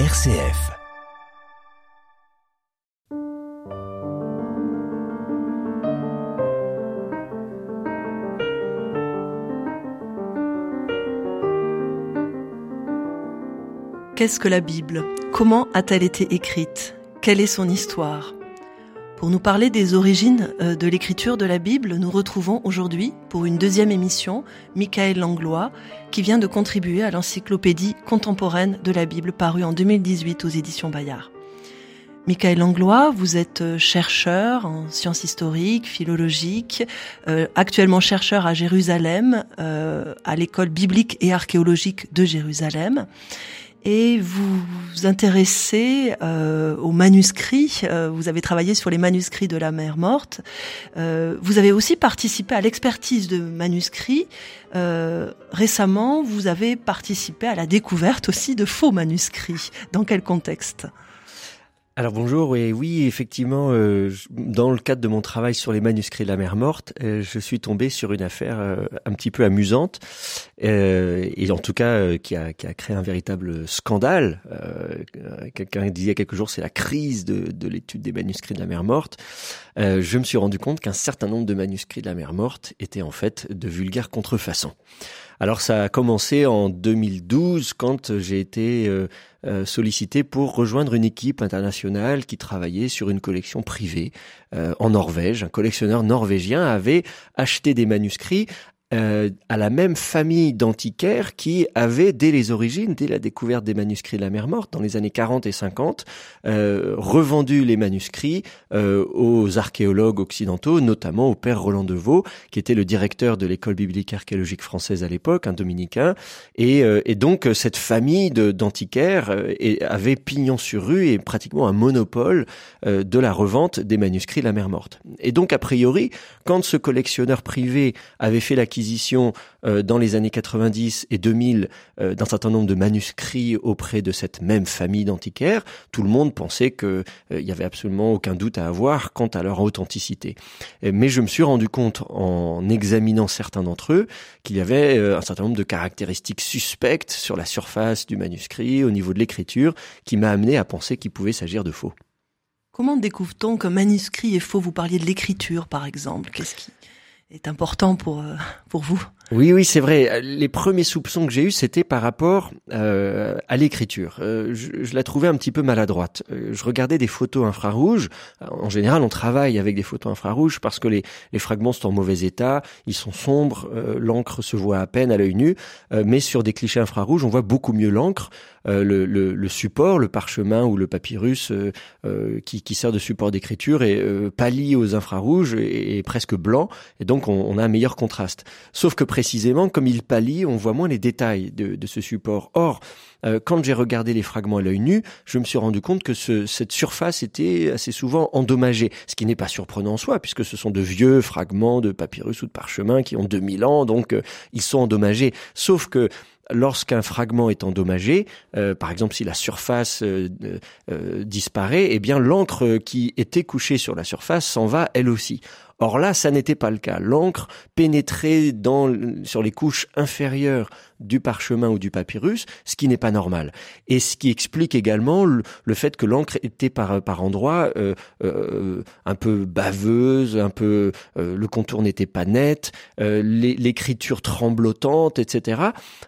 RCF. Qu'est-ce que la Bible? Comment a-t-elle été écrite? Quelle est son histoire? Pour nous parler des origines euh, de l'écriture de la Bible, nous retrouvons aujourd'hui, pour une deuxième émission, Michael Langlois, qui vient de contribuer à l'encyclopédie contemporaine de la Bible parue en 2018 aux éditions Bayard. Michael Langlois, vous êtes euh, chercheur en sciences historiques, philologiques, euh, actuellement chercheur à Jérusalem, à l'école biblique et archéologique de Jérusalem. Et vous vous intéressez euh, aux manuscrits, euh, vous avez travaillé sur les manuscrits de la mer morte, euh, vous avez aussi participé à l'expertise de manuscrits. récemment, vous avez participé à la découverte aussi de faux manuscrits. Dans quel contexte? Alors bonjour, et oui, effectivement, euh, dans le cadre de mon travail sur les manuscrits de la mer morte, euh, je suis tombé sur une affaire euh, un petit peu amusante, et en tout cas qui a, qui, a, créé un véritable scandale. Quelqu'un disait quelques jours, c'est la crise de, de l'étude des manuscrits de la mer morte. je me suis rendu compte qu'un certain nombre de manuscrits de la mer morte étaient en fait de vulgaires contrefaçons. Alors ça a commencé en 2012 quand j'ai été euh, euh, sollicité pour rejoindre une équipe internationale qui travaillait sur une collection privée euh, en Norvège. Un collectionneur norvégien avait acheté des manuscrits euh, à la même famille d'antiquaires qui avait, dès les origines, dès la découverte des manuscrits de la mer morte, dans les années 40 et 50, euh, revendu les manuscrits euh, aux archéologues occidentaux, notamment au père Roland Deveau, qui était le directeur de l'école biblique archéologique française à l'époque, un dominicain. Et, euh, et donc, cette famille d'antiquaires avait pignon sur rue et pratiquement un monopole de la revente des manuscrits de la mer morte. Et donc, a priori, quand ce collectionneur privé avait fait euh, dans les années 90 et 2000 euh, d'un certain nombre de manuscrits auprès de cette même famille d'antiquaires, tout le monde pensait qu'il euh, n'y avait absolument aucun doute à avoir quant à leur authenticité. Mais je me suis rendu compte en examinant certains d'entre eux qu'il y avait un certain nombre de caractéristiques suspectes sur la surface du manuscrit, au niveau de l'écriture, qui m'a amené à penser qu'il pouvait s'agir de faux. Comment découvre-t-on qu'un manuscrit est faux? Vous parliez de l'écriture, par exemple. Qu'est-ce qui est important pour euh, pour vous. Oui, oui, c'est vrai. Les premiers soupçons que j'ai eus, c'était par rapport euh, à l'écriture. Euh, je, je, la trouvais un petit peu maladroite. Euh, je regardais des photos infrarouges. En général, on travaille avec des photos infrarouges parce que les, les fragments sont en mauvais état, ils sont sombres, l'encre se voit à peine à l'œil nu. mais sur des clichés infrarouges, on voit beaucoup mieux l'encre. Le, le, le, support, le parchemin ou le papyrus qui, qui, sert de support d'écriture est pâli aux infrarouges et, et, presque blanc. Et donc, on, on a un meilleur contraste. Sauf que précisément, comme il pâlit, on voit moins les détails de, de ce support. Or, euh, quand j'ai regardé les fragments à l'œil nu, je me suis rendu compte que ce, cette surface était assez souvent endommagée, ce qui n'est pas surprenant en soi, puisque ce sont de vieux fragments de papyrus ou de parchemin qui ont 2000 ans, donc euh, ils sont endommagés. Sauf que lorsqu'un fragment est endommagé, euh, par exemple si la surface disparaît, eh bien l'encre qui était couchée sur la surface s'en va elle aussi. Or là, ça n'était pas le cas. L'encre pénétrait dans, sur les couches inférieures du parchemin ou du papyrus, ce qui n'est pas normal. Et ce qui explique également le, fait que l'encre était par, par endroits euh, euh, un peu baveuse, un peu euh, le contour n'était pas net, l'écriture tremblotante, etc.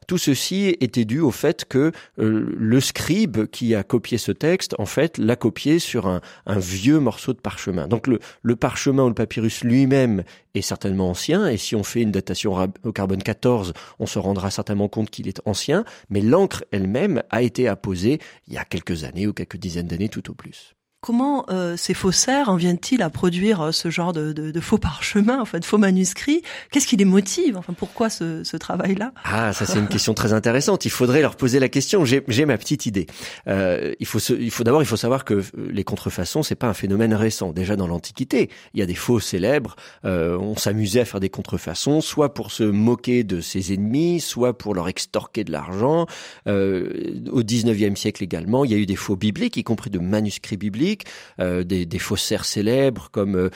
Tout ceci était dû au fait que le scribe qui a copié ce texte, en fait, l'a copié sur un, un vieux morceau de parchemin. Donc le, le parchemin ou le papyrus lui-même est certainement ancien, et si on fait une datation au carbone 14, on se rendra certainement compte qu'il est ancien, mais l'encre elle-même a été apposée il y a quelques années ou quelques dizaines d'années tout au plus. Comment euh, ces faussaires en viennent-ils à produire euh, ce genre de, de, de, faux parchemins, enfin de faux manuscrits? Qu'est-ce qui les motive? Enfin, pourquoi ce, ce travail-là? Ah, ça c'est une question très intéressante. Il faudrait leur poser la question. J'ai ma petite idée. Euh, il faut, il faut d'abord, il faut savoir que euh, les contrefaçons, c'est pas un phénomène récent. Déjà dans l'Antiquité, il y a des faux célèbres. Euh, on s'amusait à faire des contrefaçons, soit pour se moquer de ses ennemis, soit pour leur extorquer de l'argent. Euh, au 19e siècle également, il y a eu des faux bibliques, y compris de manuscrits bibliques bibliques, des, faussaires célèbres comme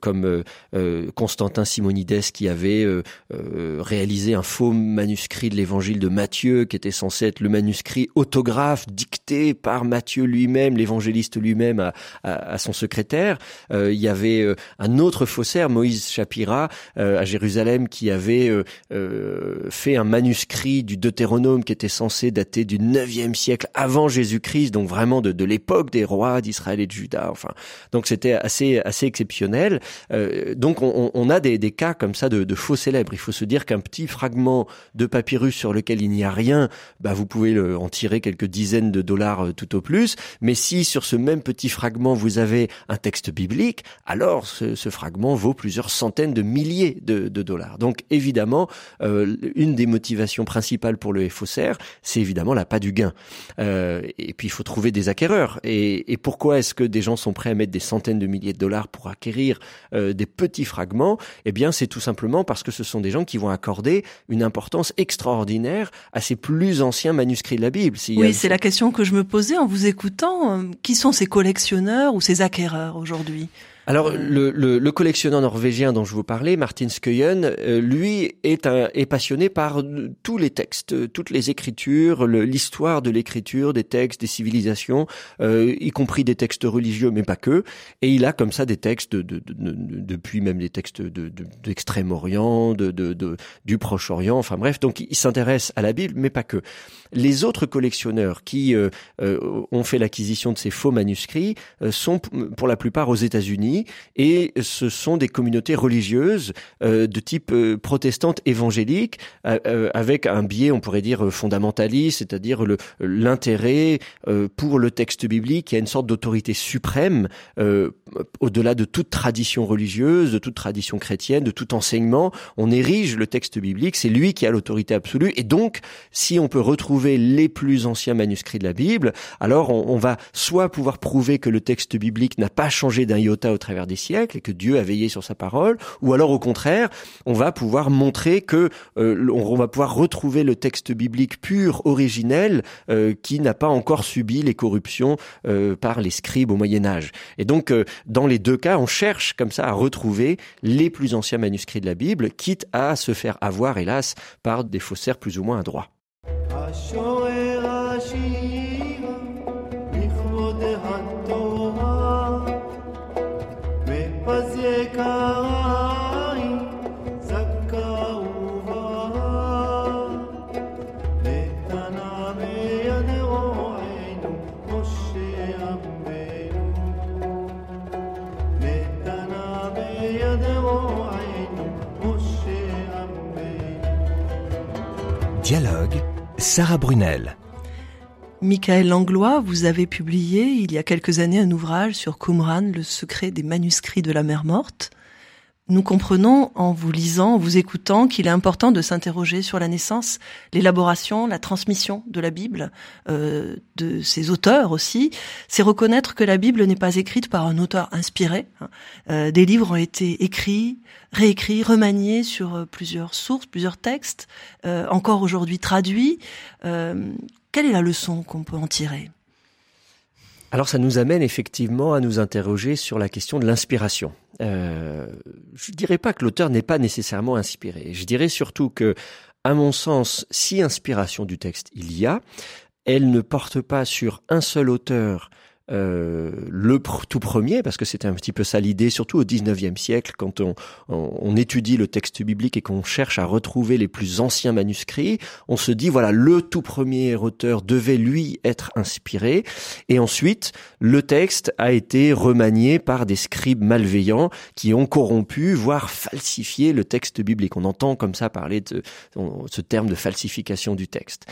comme Constantin Simonides qui avait réalisé un faux manuscrit de l'Évangile de Matthieu, qui était censé être le manuscrit autographe dicté par Matthieu lui-même, l'évangéliste lui-même à, à, son secrétaire. il y avait un autre faussaire, Moïse Shapira, à Jérusalem, qui avait fait un manuscrit du Deutéronome qui était censé dater du 9e siècle avant Jésus-Christ, donc vraiment de, de l'époque des rois d'Israël et de Juda. Enfin, donc c'était assez assez exceptionnel. Euh, donc on, on, a des, des, cas comme ça de, de, faux célèbres. Il faut se dire qu'un petit fragment de papyrus sur lequel il n'y a rien, bah vous pouvez le, en tirer quelques dizaines de dollars euh, tout au plus. Mais si sur ce même petit fragment vous avez un texte biblique, alors ce, ce fragment vaut plusieurs centaines de milliers de, de dollars. Donc évidemment, euh, une des motivations principales pour le faussaire, c'est évidemment la pas du gain. Euh, et puis il faut trouver des acquéreurs. Et, et pourquoi est-ce que des gens sont prêts à mettre des centaines de milliers de dollars pour acquérir euh, des petits fragments? Eh bien, c'est tout simplement parce que ce sont des gens qui vont accorder une importance extraordinaire à ces plus anciens manuscrits de la Bible. oui, c'est la question que je me posais en vous écoutant. Qui sont ces collectionneurs ou ces acquéreurs aujourd'hui? Alors le, le, le, collectionneur norvégien dont je vous parlais, Martin Skøyen, euh, lui est, passionné par tous les textes, toutes les écritures, l'histoire de l'écriture, des textes, des civilisations, euh, y compris des textes religieux, mais pas que. Et il a comme ça des textes de, de, de, depuis même des textes d'Extrême-Orient, de, du Proche-Orient, enfin bref. Donc il s'intéresse à la Bible, mais pas que. Les autres collectionneurs qui euh, ont fait l'acquisition de ces faux manuscrits sont pour la plupart aux États-Unis et ce sont des communautés religieuses euh, de type euh, protestante évangélique euh, avec un biais, on pourrait dire, fondamentaliste, c'est-à-dire l'intérêt pour le texte biblique. Qui a une sorte d'autorité suprême au-delà de toute tradition religieuse, de toute tradition chrétienne, de tout enseignement. On érige le texte biblique, c'est lui qui a l'autorité absolue et donc si on peut retrouver les plus anciens manuscrits de la Bible, alors on, va soit pouvoir prouver que le texte biblique n'a pas changé d'un iota au travers des siècles et que Dieu a veillé sur sa parole, ou alors au contraire, on va pouvoir montrer que euh, on va pouvoir retrouver le texte biblique pur, originel, euh, qui n'a pas encore subi les corruptions euh, par les scribes au Moyen Âge. Et donc, dans les deux cas, on cherche comme ça à retrouver les plus anciens manuscrits de la Bible, quitte à se faire avoir, hélas, par des faussaires plus ou moins adroits. Dialogue, Sarah Brunel. Michael Langlois, vous avez publié il y a quelques années un ouvrage sur Qumran, le secret des manuscrits de la mer morte. Nous comprenons en vous lisant, en vous écoutant, qu'il est important de s'interroger sur la naissance, l'élaboration, la transmission de la Bible, euh, de ses auteurs aussi. C'est reconnaître que la Bible n'est pas écrite par un auteur inspiré. Hein. Euh, des livres ont été écrits, réécrits, remaniés sur euh, plusieurs sources, plusieurs textes, encore aujourd'hui traduits. quelle est la leçon qu'on peut en tirer? Alors ça nous amène effectivement à nous interroger sur la question de l'inspiration. Euh, je dirais pas que l'auteur n'est pas nécessairement inspiré. Je dirais surtout que, à mon sens, si inspiration du texte il y a, elle ne porte pas sur un seul auteur euh, le tout premier, parce que c'était un petit peu ça l'idée, surtout au 19e siècle, quand on, on, étudie le texte biblique et qu'on cherche à retrouver les plus anciens manuscrits, on se dit, voilà, le tout premier auteur devait lui être inspiré, et ensuite, le texte a été remanié par des scribes malveillants qui ont corrompu, voire falsifié le texte biblique. On entend comme ça parler de ce terme de falsification du texte.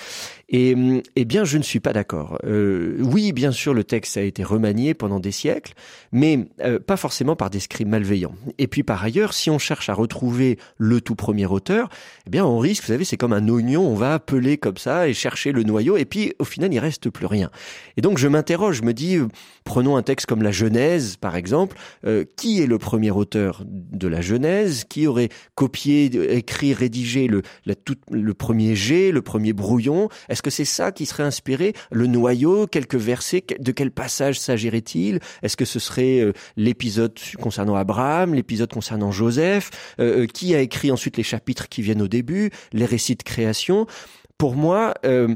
Et, eh bien, je ne suis pas d'accord. Euh, oui, bien sûr, le texte a été remanié pendant des siècles, mais euh, pas forcément par des scribes malveillants. Et puis par ailleurs, si on cherche à retrouver le tout premier auteur, eh bien on risque, vous savez, c'est comme un oignon, on va appeler comme ça et chercher le noyau, et puis au final il reste plus rien. Et donc je m'interroge, je me dis, euh, prenons un texte comme la Genèse par exemple, euh, qui est le premier auteur de la Genèse, qui aurait copié, écrit, rédigé le, tout, le premier G, le premier brouillon? Est-ce que c'est ça qui serait inspiré Le noyau, quelques versets, de quel passage s'agirait-il? Est-ce que ce serait euh, l'épisode concernant Abraham, l'épisode concernant Joseph Qui a écrit ensuite les chapitres qui viennent au début, les récits de création? Pour moi, euh,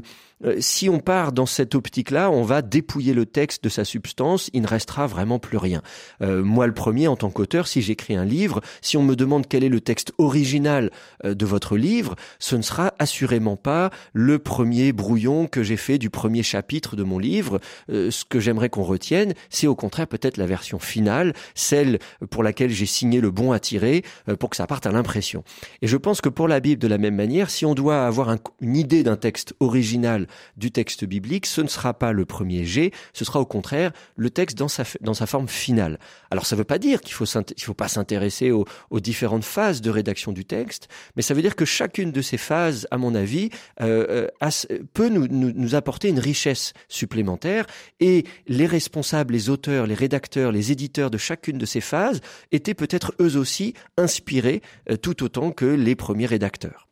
si on part dans cette optique-là, on va dépouiller le texte de sa substance, il ne restera vraiment plus rien. Euh, moi, le premier, en tant qu'auteur, si j'écris un livre, si on me demande quel est le texte original euh, de votre livre, ce ne sera assurément pas le premier brouillon que j'ai fait du premier chapitre de mon livre. ce que j'aimerais qu'on retienne, c'est au contraire peut-être la version finale, celle pour laquelle j'ai signé le bon à tirer, pour que ça parte à l'impression. Et je pense que pour la Bible, de la même manière, si on doit avoir une idée d'un texte original du texte biblique, ce ne sera pas le premier G, ce sera au contraire le texte dans sa, dans sa forme finale. Alors ça ne veut pas dire qu'il faut il faut pas s'intéresser aux, différentes phases de rédaction du texte, mais ça veut dire que chacune de ces phases, à mon avis, euh, euh, peut nous, nous, apporter une richesse supplémentaire et les responsables, les auteurs, les rédacteurs, les éditeurs de chacune de ces phases étaient peut-être eux aussi inspirés euh, tout autant que les premiers rédacteurs.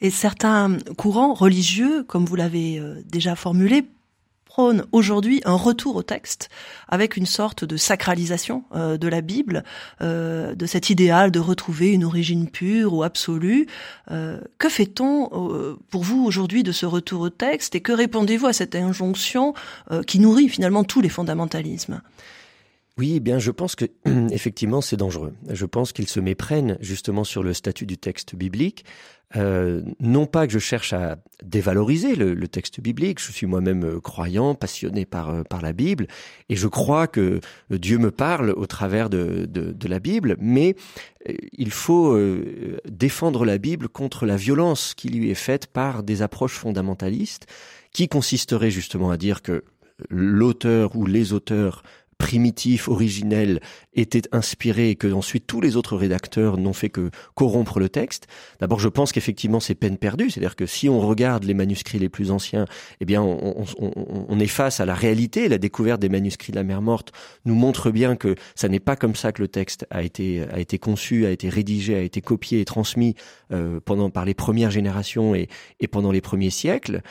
Et certains courants religieux, comme vous l'avez euh, déjà formulé, prônent aujourd'hui un retour au texte avec une sorte de sacralisation euh, de la Bible, euh, de cet idéal de retrouver une origine pure ou absolue. que fait-on pour vous aujourd'hui de ce retour au texte et que répondez-vous à cette injonction qui nourrit finalement tous les fondamentalismes? Oui, eh bien, je pense que effectivement, c'est dangereux. Je pense qu'ils se méprennent justement sur le statut du texte biblique. Euh, non pas que je cherche à dévaloriser le, texte biblique. Je suis moi-même euh, croyant, passionné par euh, par la Bible, et je crois que Dieu me parle au travers de de, de la Bible. Mais il faut défendre la Bible contre la violence qui lui est faite par des approches fondamentalistes, qui consisteraient justement à dire que l'auteur ou les auteurs primitif, originel, était inspiré et que ensuite tous les autres rédacteurs n'ont fait que corrompre le texte. D'abord, je pense qu'effectivement c'est peine perdue, c'est-à-dire que si on regarde les manuscrits les plus anciens, eh bien on, on, on, est face à la réalité. La découverte des manuscrits de la mer morte nous montre bien que ça n'est pas comme ça que le texte a été a été conçu, a été rédigé, a été copié et transmis euh, pendant par les premières générations et, et pendant les premiers siècles.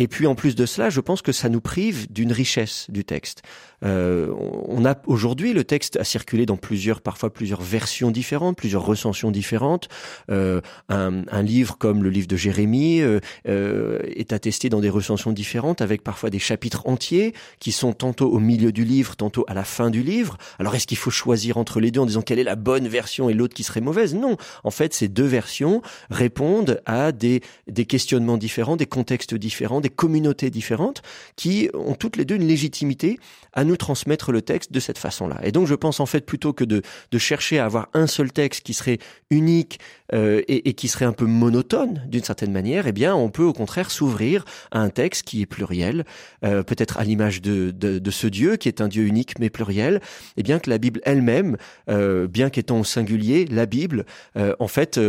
Et puis en plus de cela, je pense que ça nous prive d'une richesse du texte. Euh, on a aujourd'hui le texte a circulé dans plusieurs, parfois plusieurs versions différentes, plusieurs recensions différentes. Euh, un, un, livre comme le livre de Jérémie euh, euh, est attesté dans des recensions différentes, avec parfois des chapitres entiers qui sont tantôt au milieu du livre, tantôt à la fin du livre. Alors est-ce qu'il faut choisir entre les deux en disant quelle est la bonne version et l'autre qui serait mauvaise? Non, en fait, ces deux versions répondent à des, des questionnements différents, des contextes différents, des communautés différentes qui ont toutes les deux une légitimité à nous transmettre le texte de cette façon-là. Et donc je pense en fait plutôt que de, chercher à avoir un seul texte qui serait unique euh, et, qui serait un peu monotone d'une certaine manière, eh bien on peut au contraire s'ouvrir à un texte qui est pluriel, euh, peut-être à l'image de, ce Dieu qui est un Dieu unique mais pluriel, et bien que la Bible elle-même, euh, bien qu'étant au singulier, la Bible en fait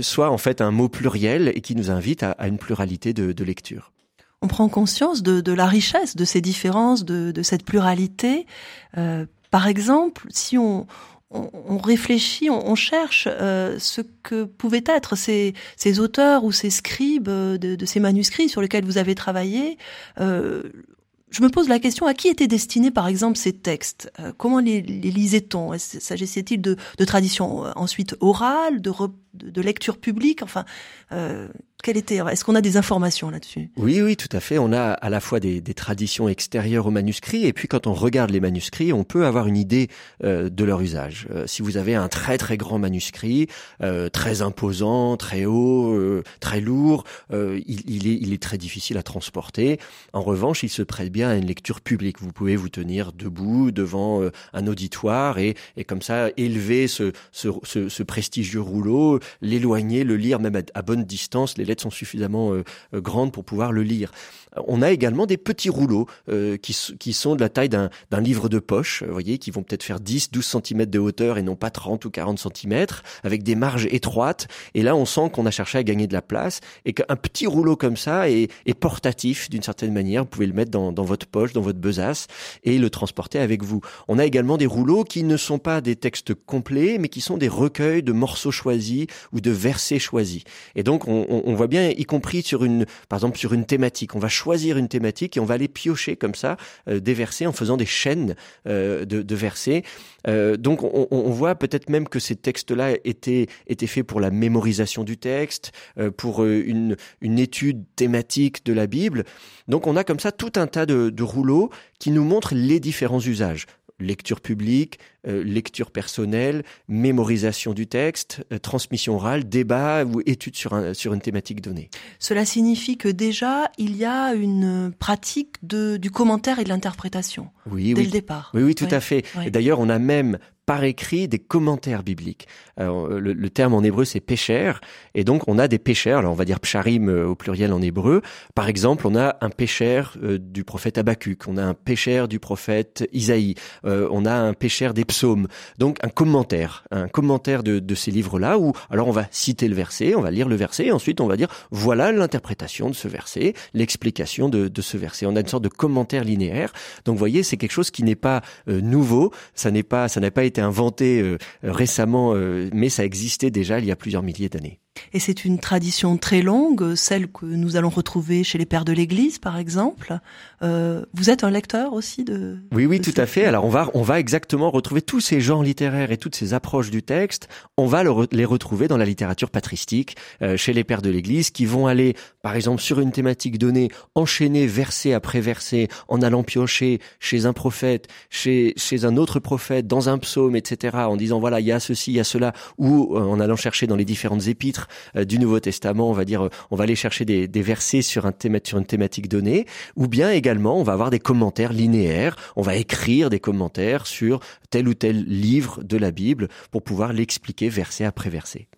soit en fait un mot pluriel et qui nous invite à, une pluralité de, de on prend conscience de, de, la richesse de ces différences, de, de cette pluralité. Euh, par exemple, si on, on, on réfléchit, on, on cherche euh, ce que pouvaient être ces, ces, auteurs ou ces scribes de, de, ces manuscrits sur lesquels vous avez travaillé, euh, je me pose la question à qui étaient destinés, par exemple, ces textes? Euh, Comment les, les lisait-on? S'agissait-il de, de tradition euh, ensuite orale, de, de, lecture publique? Enfin, euh, quelle était Est-ce qu'on a des informations là-dessus? Oui, oui, tout à fait. On a à la fois des, des, traditions extérieures aux manuscrits, et puis quand on regarde les manuscrits, on peut avoir une idée euh, de leur usage. Euh, si vous avez un très très grand manuscrit, euh, très imposant, très haut, euh, très lourd, il, il, est, il est très difficile à transporter. En revanche, il se prête bien à une lecture publique. Vous pouvez vous tenir debout devant un auditoire et, et comme ça élever ce, ce, ce, prestigieux rouleau, l'éloigner, le lire même à, à bonne distance. Lettres sont suffisamment euh, euh, grandes pour pouvoir le lire. On a également des petits rouleaux euh, qui, sont de la taille d'un livre de poche, vous voyez, qui vont peut-être faire 10, 12 cm de hauteur et non pas 30 ou 40 cm, avec des marges étroites. Et là, on sent qu'on a cherché à gagner de la place et qu'un petit rouleau comme ça est, portatif d'une certaine manière. Vous pouvez le mettre dans, votre poche, dans votre besace et le transporter avec vous. On a également des rouleaux qui ne sont pas des textes complets, mais qui sont des recueils de morceaux choisis ou de versets choisis. Et donc, on, on voit bien, y compris sur une, par exemple sur une thématique. On va choisir une thématique et on va aller piocher comme ça des versets en faisant des chaînes de, de, versets. donc on, on voit peut-être même que ces textes-là étaient étaient faits pour la mémorisation du texte, pour une, une étude thématique de la Bible. Donc on a comme ça tout un tas de, de rouleaux qui nous montrent les différents usages lecture publique, euh, lecture personnelle, mémorisation du texte, euh, transmission orale, débat ou étude sur, un, sur une thématique donnée. Cela signifie que déjà, il y a une pratique de, du commentaire et de l'interprétation oui, dès le départ. Oui, oui, tout à fait. D'ailleurs, on a même par écrit des commentaires bibliques. le, le, terme en hébreu c'est pécher, et donc on a des pécheurs, alors on va dire psharim euh, au pluriel en hébreu. Par exemple, on a un pécher euh, du prophète Habakkuk, on a un pécher du prophète Isaïe, euh, on a un pécher des psaumes. Donc un commentaire, un commentaire de, de ces livres-là où alors on va citer le verset, on va lire le verset, et ensuite on va dire voilà l'interprétation de ce verset, l'explication de, de, ce verset. On a une sorte de commentaire linéaire. Donc vous voyez, c'est quelque chose qui n'est pas nouveau, ça n'est pas, ça n'a pas été inventé euh, récemment, euh, mais ça existait déjà il y a plusieurs milliers d'années. Et c'est une tradition très longue, celle que nous allons retrouver chez les pères de l'Église, par exemple. Euh, vous êtes un lecteur aussi de Oui, oui, tout à fait. Alors on va, on va exactement retrouver tous ces genres littéraires et toutes ces approches du texte. On va les retrouver dans la littérature patristique euh, chez les pères de l'Église, qui vont aller, par exemple, sur une thématique donnée, enchaîner verset après verset, en allant piocher chez un prophète, chez chez un autre prophète, dans un psaume, etc., en disant voilà, il y a ceci, il y a cela, ou euh, en allant chercher dans les différentes épîtres euh, du Nouveau Testament, on va dire, euh, on va aller chercher des, versets sur, un sur une thématique donnée, ou bien également on va avoir des commentaires linéaires, on va écrire des commentaires sur tel ou tel livre de la Bible pour pouvoir l'expliquer verset après verset.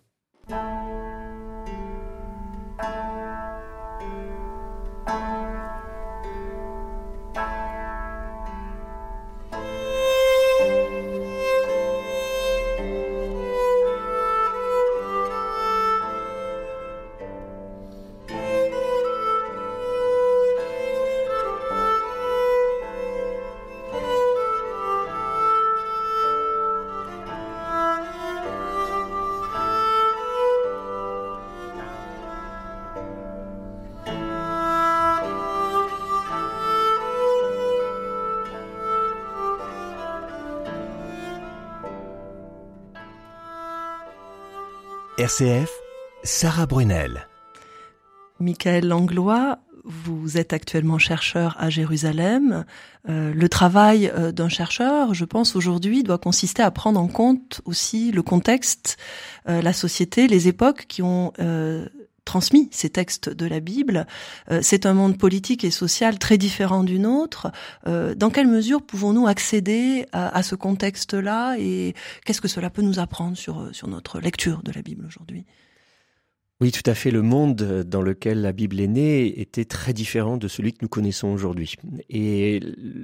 RCF, Sarah Brunel. Michael Langlois, vous êtes actuellement chercheur à Jérusalem. Euh, le travail euh, d'un chercheur, je pense aujourd'hui, doit consister à prendre en compte aussi le contexte, euh, la société, les époques qui ont transmis ces textes de la Bible. Euh, c'est un monde politique et social très différent du nôtre. Euh, dans quelle mesure pouvons-nous accéder à, ce contexte-là et qu'est-ce que cela peut nous apprendre sur, sur notre lecture de la Bible aujourd'hui? Oui, tout à fait. Le monde dans lequel la Bible est née était très différent de celui que nous connaissons aujourd'hui. Et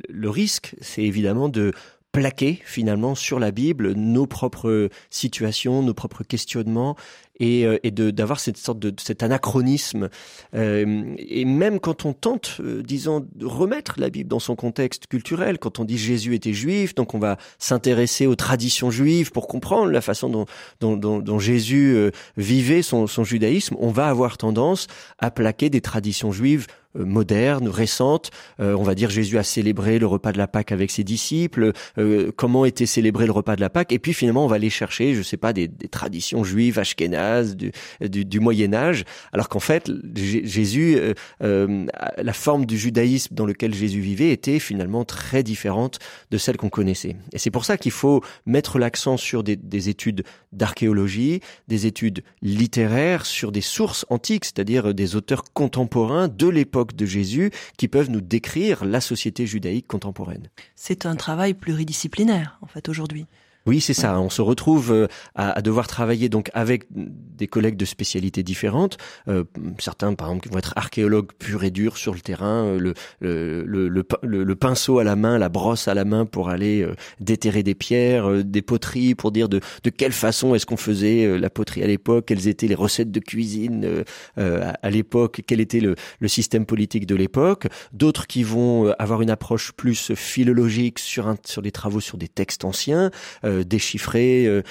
le risque, c'est évidemment de plaquer finalement sur la Bible nos propres situations, nos propres questionnements et, euh, et d'avoir cette sorte de cet anachronisme. Euh, et même quand on tente, euh, disons, de remettre la Bible dans son contexte culturel, quand on dit Jésus était juif, donc on va s'intéresser aux traditions juives pour comprendre la façon dont, dont, dont, dont Jésus euh, vivait son, son judaïsme, on va avoir tendance à plaquer des traditions juives moderne, récente. on va dire Jésus a célébré le repas de la Pâque avec ses disciples. comment était célébré le repas de la Pâque? Et puis finalement, on va aller chercher, je sais pas, des, des traditions juives, ashkénazes, du, Moyen Âge, alors qu'en fait Jésus, euh, euh, la forme du judaïsme dans lequel Jésus vivait était finalement très différente de celle qu'on connaissait. Et c'est pour ça qu'il faut mettre l'accent sur des études d'archéologie, des études littéraires, sur des sources antiques, c'est-à-dire des auteurs contemporains de l'époque de Jésus qui peuvent nous décrire la société judaïque contemporaine. C'est un travail pluridisciplinaire en fait aujourd'hui. Oui, c'est ça. On se retrouve euh, à, devoir travailler donc avec des collègues de spécialités différentes. Euh, certains, par exemple, qui vont être archéologues purs et durs sur le terrain, euh, le, le, le, le, pinceau à la main, la brosse à la main pour aller déterrer des pierres, des poteries, pour dire de, de quelle façon est-ce qu'on faisait la poterie à l'époque, quelles étaient les recettes de cuisine à, l'époque, quel était le, le système politique de l'époque. D'autres qui vont avoir une approche plus philologique sur, un, sur des travaux sur des textes anciens déchiffrer,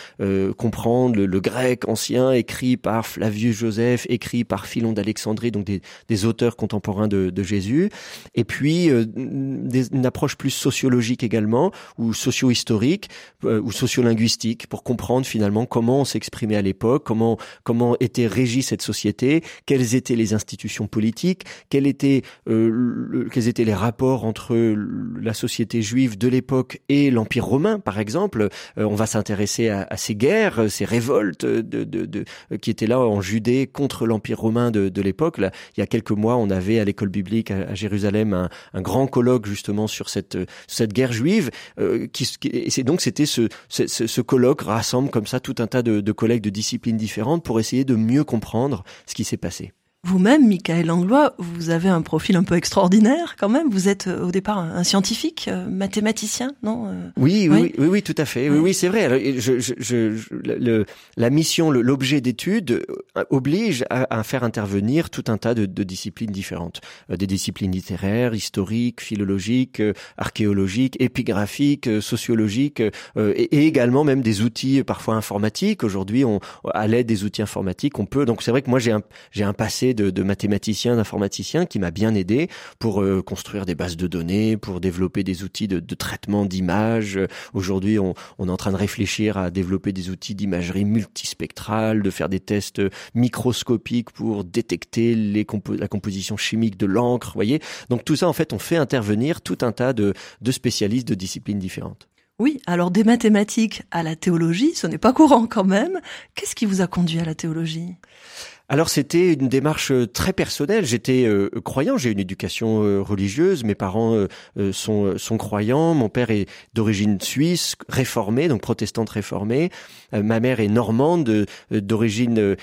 comprendre le, grec ancien écrit par Flavius Joseph, écrit par Philon d'Alexandrie, donc des, des, auteurs contemporains de, de Jésus, et puis des, une approche plus sociologique également, ou socio-historique, ou sociolinguistique, pour comprendre finalement comment on s'exprimait à l'époque, comment comment était régie cette société, quelles étaient les institutions politiques, quels étaient euh, quels étaient les rapports entre la société juive de l'époque et l'Empire romain, par exemple. Euh, on va s'intéresser à, à, ces guerres, ces révoltes de, de, de, qui étaient là en Judée contre l'Empire romain de, de l'époque. Il y a quelques mois, on avait à l'école biblique à, Jérusalem un, un, grand colloque justement sur cette cette guerre juive. Euh, qui, et c'est donc c'était ce, ce, ce, colloque rassemble comme ça tout un tas de, de collègues de disciplines différentes pour essayer de mieux comprendre ce qui s'est passé. Vous-même, Michael Langlois, vous avez un profil un peu extraordinaire quand même. Vous êtes euh, au départ un scientifique, euh, mathématicien, non euh? oui, oui, oui, oui, tout à fait. Oui, oui, c'est vrai. Alors, je, je, je, le, la mission, l'objet d'étude oblige à, à, faire intervenir tout un tas de, de disciplines différentes, des disciplines littéraires, historiques, philologiques, archéologiques, épigraphiques, sociologiques, et, et, également même des outils parfois informatiques. Aujourd'hui, on, à l'aide des outils informatiques, on peut. Donc c'est vrai que moi j'ai un, j'ai un passé de, de mathématiciens, d'informaticiens qui m'a bien aidé pour euh, construire des bases de données, pour développer des outils de, traitement d'images. Aujourd'hui, on, est en train de réfléchir à développer des outils d'imagerie multispectrale, de faire des tests microscopiques pour détecter la composition chimique de l'encre. Voyez, donc tout ça, en fait, on fait intervenir tout un tas de, de spécialistes de disciplines différentes. Oui, alors des mathématiques à la théologie, ce n'est pas courant quand même. Qu'est-ce qui vous a conduit à la théologie? Alors c'était une démarche euh, très personnelle. J'étais euh, croyant, j'ai une éducation euh, religieuse, mes parents sont, sont croyants, mon père est d'origine suisse, réformé, donc protestante réformée, ma mère est normande, d'origine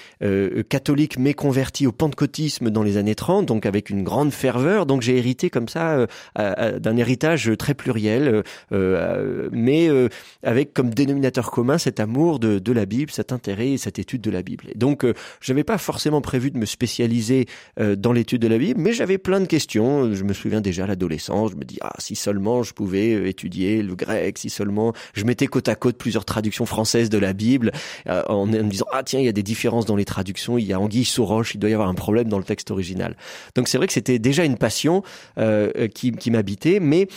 catholique mais convertie au pentecôtisme dans les années 30, donc avec une grande ferveur. Donc j'ai hérité comme ça d'un héritage très pluriel, mais avec comme dénominateur commun cet amour de, de la Bible, cet intérêt et cette étude de la Bible. Et donc j'avais pas forcément prévu de me spécialiser euh, dans l'étude de la Bible, mais j'avais plein de questions. Je me souviens déjà à l'adolescence, je me dis ah si seulement je pouvais euh, étudier le grec, si seulement je mettais côte à côte plusieurs traductions françaises de la Bible euh, en, me disant ah tiens il y a des différences dans les traductions, il y a anguille sous il doit y avoir un problème dans le texte original. Donc c'est vrai que c'était déjà une passion qui, m'habitait, mais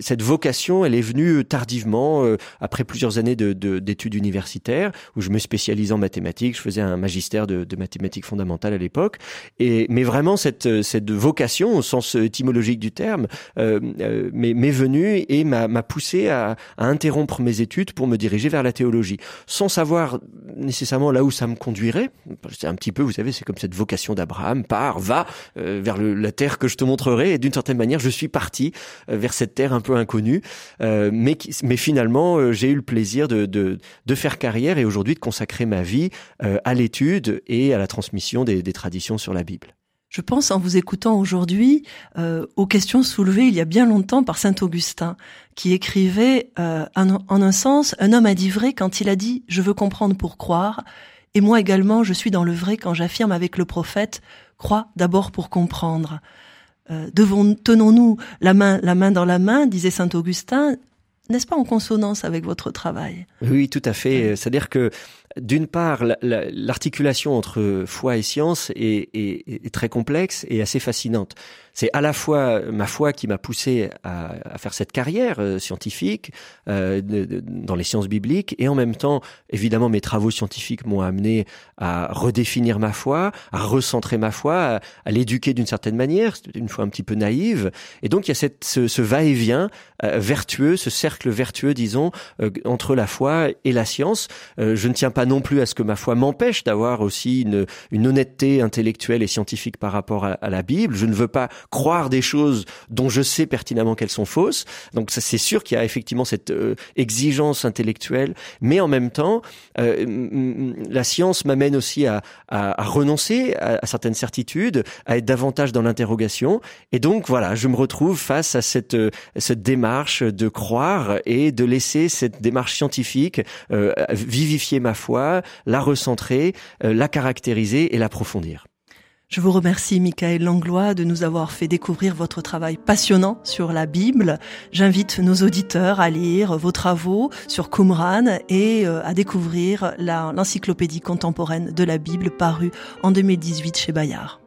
cette vocation, elle est venue tardivement après plusieurs années de d'études universitaires où je me spécialisais en mathématiques, je faisais un magistère de, de mathématiques fondamentales à l'époque. Et mais vraiment cette cette vocation au sens étymologique du terme euh, euh m'est venue et m'a poussé à, à, interrompre mes études pour me diriger vers la théologie, sans savoir nécessairement là où ça me conduirait. C'est un petit peu, vous savez, c'est comme cette vocation d'Abraham, pars, va euh, vers la terre que je te montrerai. Et d'une certaine manière, je suis parti vers cette terre un peu inconnue, mais mais finalement, j'ai eu le plaisir de, de, de faire carrière et aujourd'hui de consacrer ma vie à l'étude et à la transmission des, traditions sur la Bible. Je pense en vous écoutant aujourd'hui euh, aux questions soulevées il y a bien longtemps par saint Augustin, qui écrivait euh, en, un sens, un homme a dit vrai quand il a dit ⁇ Je veux comprendre pour croire ⁇ et moi également je suis dans le vrai quand j'affirme avec le prophète ⁇ Crois d'abord pour comprendre euh, devons, Tenons-nous la main, la main dans la main, disait saint Augustin, n'est-ce pas en consonance avec votre travail? Oui, tout à fait. C'est-à-dire que d'une part, l'articulation entre foi et science est, très complexe et assez fascinante. C'est à la fois ma foi qui m'a poussé à, à, faire cette carrière euh, scientifique euh, dans les sciences bibliques, et en même temps, évidemment, mes travaux scientifiques m'ont amené à redéfinir ma foi, à recentrer ma foi, à, l'éduquer d'une certaine manière, une foi un petit peu naïve. Et donc, il y a cette, ce, ce va-et-vient euh, vertueux, ce cercle vertueux, disons, entre la foi et la science. je ne tiens pas non plus à ce que ma foi m'empêche d'avoir aussi une, une, honnêteté intellectuelle et scientifique par rapport à, à la Bible. Je ne veux pas croire des choses dont je sais pertinemment qu'elles sont fausses. Donc c'est sûr qu'il y a effectivement cette euh, exigence intellectuelle, mais en même temps, euh, la science m'amène aussi à, à, à renoncer à, à, certaines certitudes, à être davantage dans l'interrogation. Et donc voilà, je me retrouve face à cette euh, cette démarche de croire et de laisser cette démarche scientifique euh, vivifier ma foi, la recentrer, la caractériser et l'approfondir. Je vous remercie, Michael Langlois, de nous avoir fait découvrir votre travail passionnant sur la Bible. J'invite nos auditeurs à lire vos travaux sur Qumran et euh, à découvrir l'encyclopédie contemporaine de la Bible parue en 2018 chez Bayard.